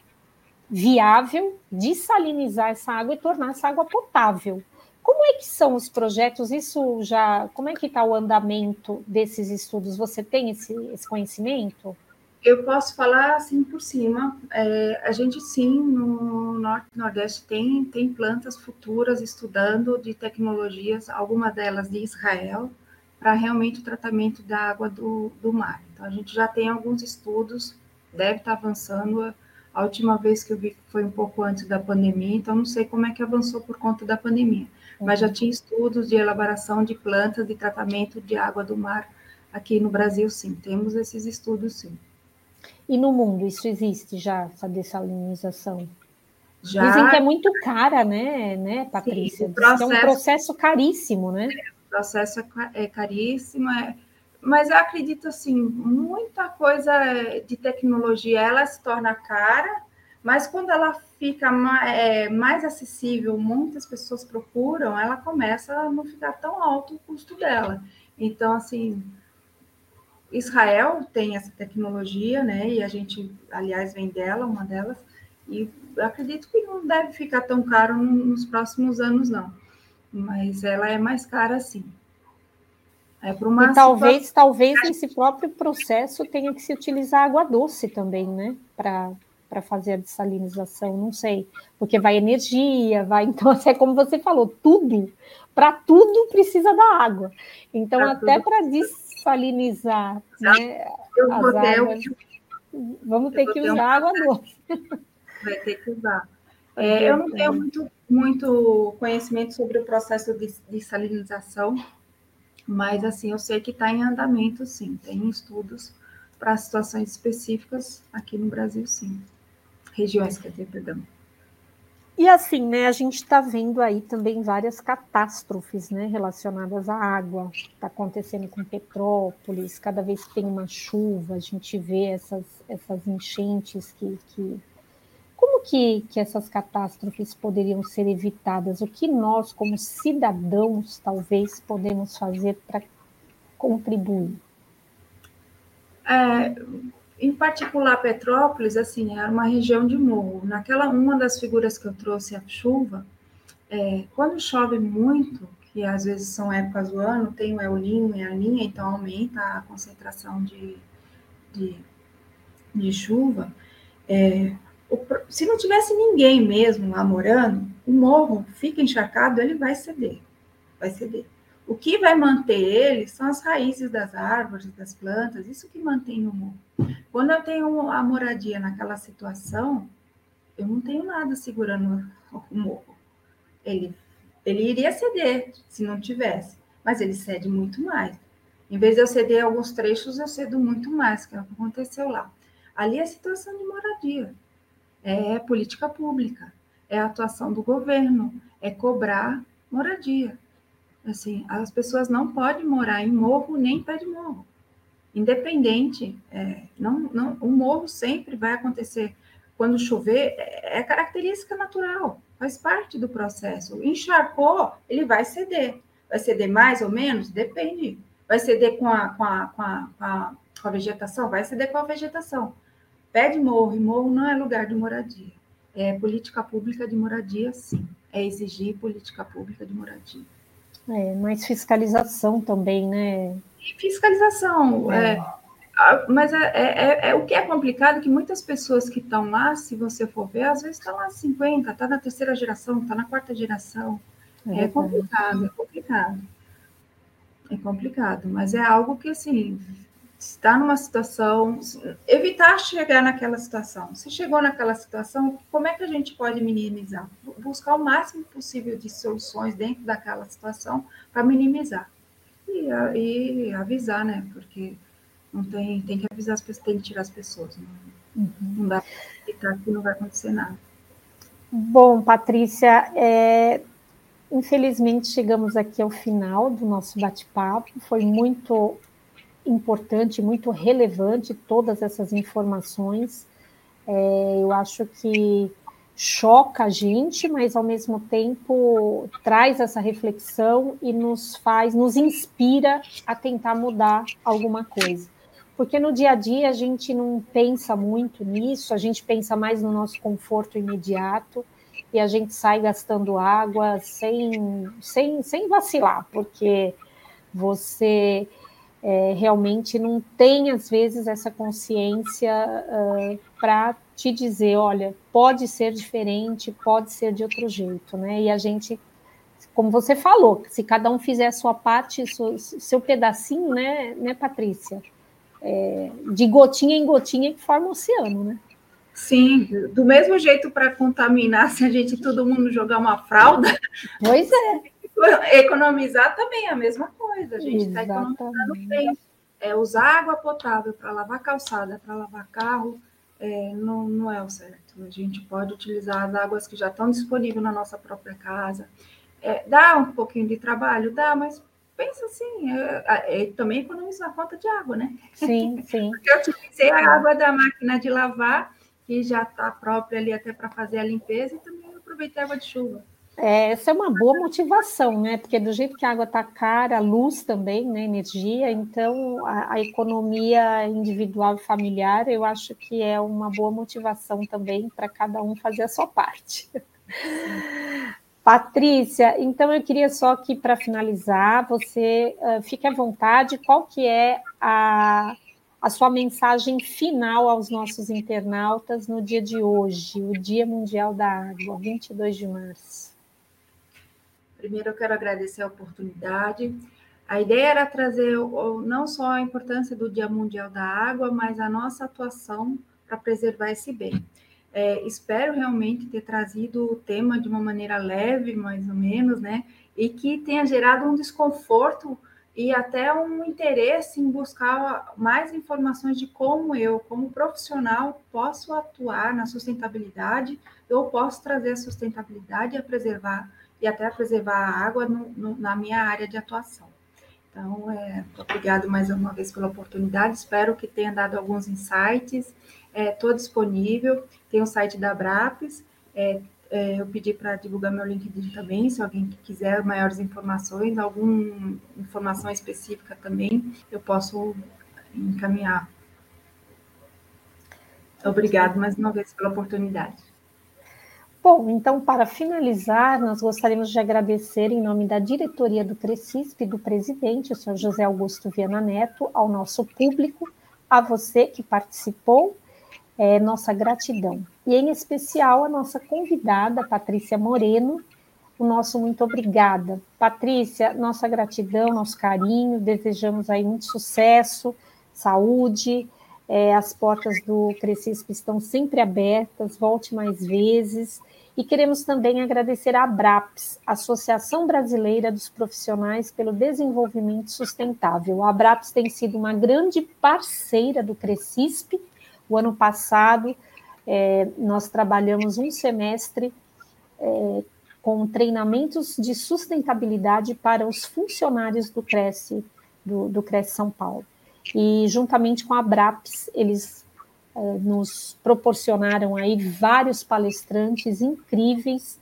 B: viável, dessalinizar essa água e tornar essa água potável. Como é que são os projetos? Isso já. Como é que está o andamento desses estudos? Você tem esse, esse conhecimento?
C: Eu posso falar assim por cima. É, a gente sim, no Norte e Nordeste, tem, tem plantas futuras estudando de tecnologias, algumas delas de Israel, para realmente o tratamento da água do, do mar. Então, a gente já tem alguns estudos deve estar avançando. A última vez que eu vi foi um pouco antes da pandemia, então não sei como é que avançou por conta da pandemia. Mas já tinha estudos de elaboração de plantas de tratamento de água do mar aqui no Brasil, sim. Temos esses estudos, sim.
B: E no mundo isso existe já, essa dessalinização? Já... Dizem que é muito cara, né, né Patrícia? Sim, processo... é um processo caríssimo, né? É,
C: o processo é, é caríssimo, é mas eu acredito assim, muita coisa de tecnologia ela se torna cara, mas quando ela fica mais, é, mais acessível, muitas pessoas procuram, ela começa a não ficar tão alto o custo dela. Então, assim, Israel tem essa tecnologia, né? E a gente, aliás, vem dela, uma delas, e acredito que não deve ficar tão caro nos próximos anos, não. Mas ela é mais cara, sim.
B: É e talvez, talvez nesse próprio processo tenha que se utilizar água doce também, né? Para fazer a dessalinização, não sei. Porque vai energia, vai. (laughs) Então, é como você falou, tudo, para tudo precisa da água. Então, pra até para dessalinizar né, as águas, vamos ter que usar água (laughs) doce.
C: Vai ter que usar. É, eu não tenho muito, muito conhecimento sobre o processo de dessalinização mas, assim, eu sei que está em andamento, sim. Tem estudos para situações específicas aqui no Brasil, sim. Regiões, quer dizer, perdão.
B: E assim, né, a gente está vendo aí também várias catástrofes, né, relacionadas à água. Está acontecendo com Petrópolis, cada vez que tem uma chuva, a gente vê essas, essas enchentes que, que que, que essas catástrofes poderiam ser evitadas? O que nós, como cidadãos, talvez podemos fazer para contribuir?
C: É, em particular, Petrópolis, assim, era uma região de morro. Naquela uma das figuras que eu trouxe, a chuva, é, quando chove muito, que às vezes são épocas do ano, tem o El Ninho e a Ninha, então aumenta a concentração de, de, de chuva. É, se não tivesse ninguém mesmo lá morando, o morro fica encharcado, ele vai ceder, vai ceder. O que vai manter ele são as raízes das árvores, das plantas, isso que mantém o morro. Quando eu tenho a moradia naquela situação, eu não tenho nada segurando o morro. Ele, ele iria ceder se não tivesse, mas ele cede muito mais. Em vez de eu ceder alguns trechos, eu cedo muito mais, que é o que aconteceu lá. Ali é situação de moradia, é política pública, é atuação do governo, é cobrar moradia. Assim, as pessoas não podem morar em morro nem em pé de morro. Independente, é, não, não, o morro sempre vai acontecer. Quando chover, é, é característica natural, faz parte do processo. Encharcou, ele vai ceder. Vai ceder mais ou menos? Depende. Vai ceder com a, com a, com a, com a, com a vegetação? Vai ceder com a vegetação. Pé de morro e morro não é lugar de moradia. É política pública de moradia, sim. É exigir política pública de moradia.
B: É, mais fiscalização também, né?
C: Fiscalização, é. é mas é, é, é, é, o que é complicado que muitas pessoas que estão lá, se você for ver, às vezes estão lá 50, está na terceira geração, está na quarta geração. É, é complicado, é complicado. É complicado, mas é algo que assim está numa situação, evitar chegar naquela situação. Se chegou naquela situação, como é que a gente pode minimizar? Buscar o máximo possível de soluções dentro daquela situação para minimizar. E, e, avisar, né? Porque não tem, tem que avisar as pessoas, tem que tirar as pessoas. Não, uhum. não dá para evitar que não vai acontecer nada.
B: Bom, Patrícia, é, infelizmente chegamos aqui ao final do nosso bate-papo. Foi muito importante, muito relevante todas essas informações. É, eu acho que choca a gente, mas ao mesmo tempo traz essa reflexão e nos faz, nos inspira a tentar mudar alguma coisa. Porque no dia a dia a gente não pensa muito nisso, a gente pensa mais no nosso conforto imediato e a gente sai gastando água sem, sem, sem vacilar, porque você é, realmente não tem, às vezes, essa consciência uh, para te dizer, olha, pode ser diferente, pode ser de outro jeito, né? E a gente, como você falou, se cada um fizer a sua parte, seu, seu pedacinho, né, né Patrícia? É, de gotinha em gotinha que forma o oceano, né?
C: Sim, do mesmo jeito para contaminar, (laughs) se a gente todo mundo jogar uma fralda.
B: Pois é.
C: Economizar também é a mesma coisa, a gente está economizando tempo. É, usar água potável para lavar calçada, para lavar carro, é, não, não é o certo. A gente pode utilizar as águas que já estão disponíveis na nossa própria casa. É, dá um pouquinho de trabalho? Dá, mas pensa assim, é, é, também economiza a conta de água, né?
B: Sim, (laughs) sim.
C: Porque eu utilizei a água da máquina de lavar, que já está própria ali até para fazer a limpeza, e também aproveitei a água de chuva.
B: É, essa é uma boa motivação, né? Porque do jeito que a água está cara, a luz também, né? Energia, então a, a, economia individual e familiar, eu acho que é uma boa motivação também para cada um fazer a sua parte. (laughs) Patrícia, então eu queria só que para finalizar, você uh, fique à vontade, qual que é a, a sua mensagem final aos nossos internautas no dia de hoje, o Dia Mundial da Água, 22 de março?
C: Primeiro, eu quero agradecer a oportunidade. A ideia era trazer não só a importância do Dia Mundial da Água, mas a nossa atuação para preservar esse bem. É, espero realmente ter trazido o tema de uma maneira leve, mais ou menos, né? E que tenha gerado um desconforto e até um interesse em buscar mais informações de como eu, como profissional, posso atuar na sustentabilidade, eu posso trazer a sustentabilidade a preservar e até preservar a água no, no, na minha área de atuação. Então, é, obrigado mais uma vez pela oportunidade, espero que tenha dado alguns insights. Estou é, disponível, tem o site da Abrapes, é, é, eu pedi para divulgar meu LinkedIn também, se alguém quiser maiores informações, alguma informação específica também, eu posso encaminhar. Obrigado mais uma vez pela oportunidade.
B: Bom, então, para finalizar, nós gostaríamos de agradecer, em nome da diretoria do Crescisp e do presidente, o senhor José Augusto Viana Neto, ao nosso público, a você que participou, é, nossa gratidão. E, em especial, a nossa convidada, Patrícia Moreno, o nosso muito obrigada. Patrícia, nossa gratidão, nosso carinho, desejamos aí muito sucesso, saúde, é, as portas do Crescisp estão sempre abertas, volte mais vezes. E queremos também agradecer à ABRAPS, Associação Brasileira dos Profissionais pelo Desenvolvimento Sustentável. A ABRAPS tem sido uma grande parceira do Crescisp. O ano passado, é, nós trabalhamos um semestre é, com treinamentos de sustentabilidade para os funcionários do Cresce, do, do São Paulo. E juntamente com a ABRAPS, eles nos proporcionaram aí vários palestrantes incríveis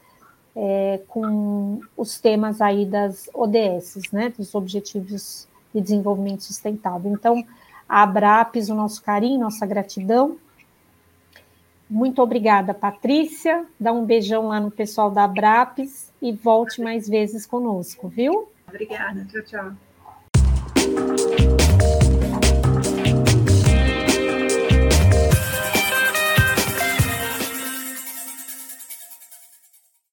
B: é, com os temas aí das ODS, né, dos Objetivos de Desenvolvimento Sustentável. Então, a Abrapes, o nosso carinho, nossa gratidão. Muito obrigada, Patrícia. Dá um beijão lá no pessoal da Abrapes e volte mais vezes conosco, viu?
C: Obrigada. Tchau, tchau.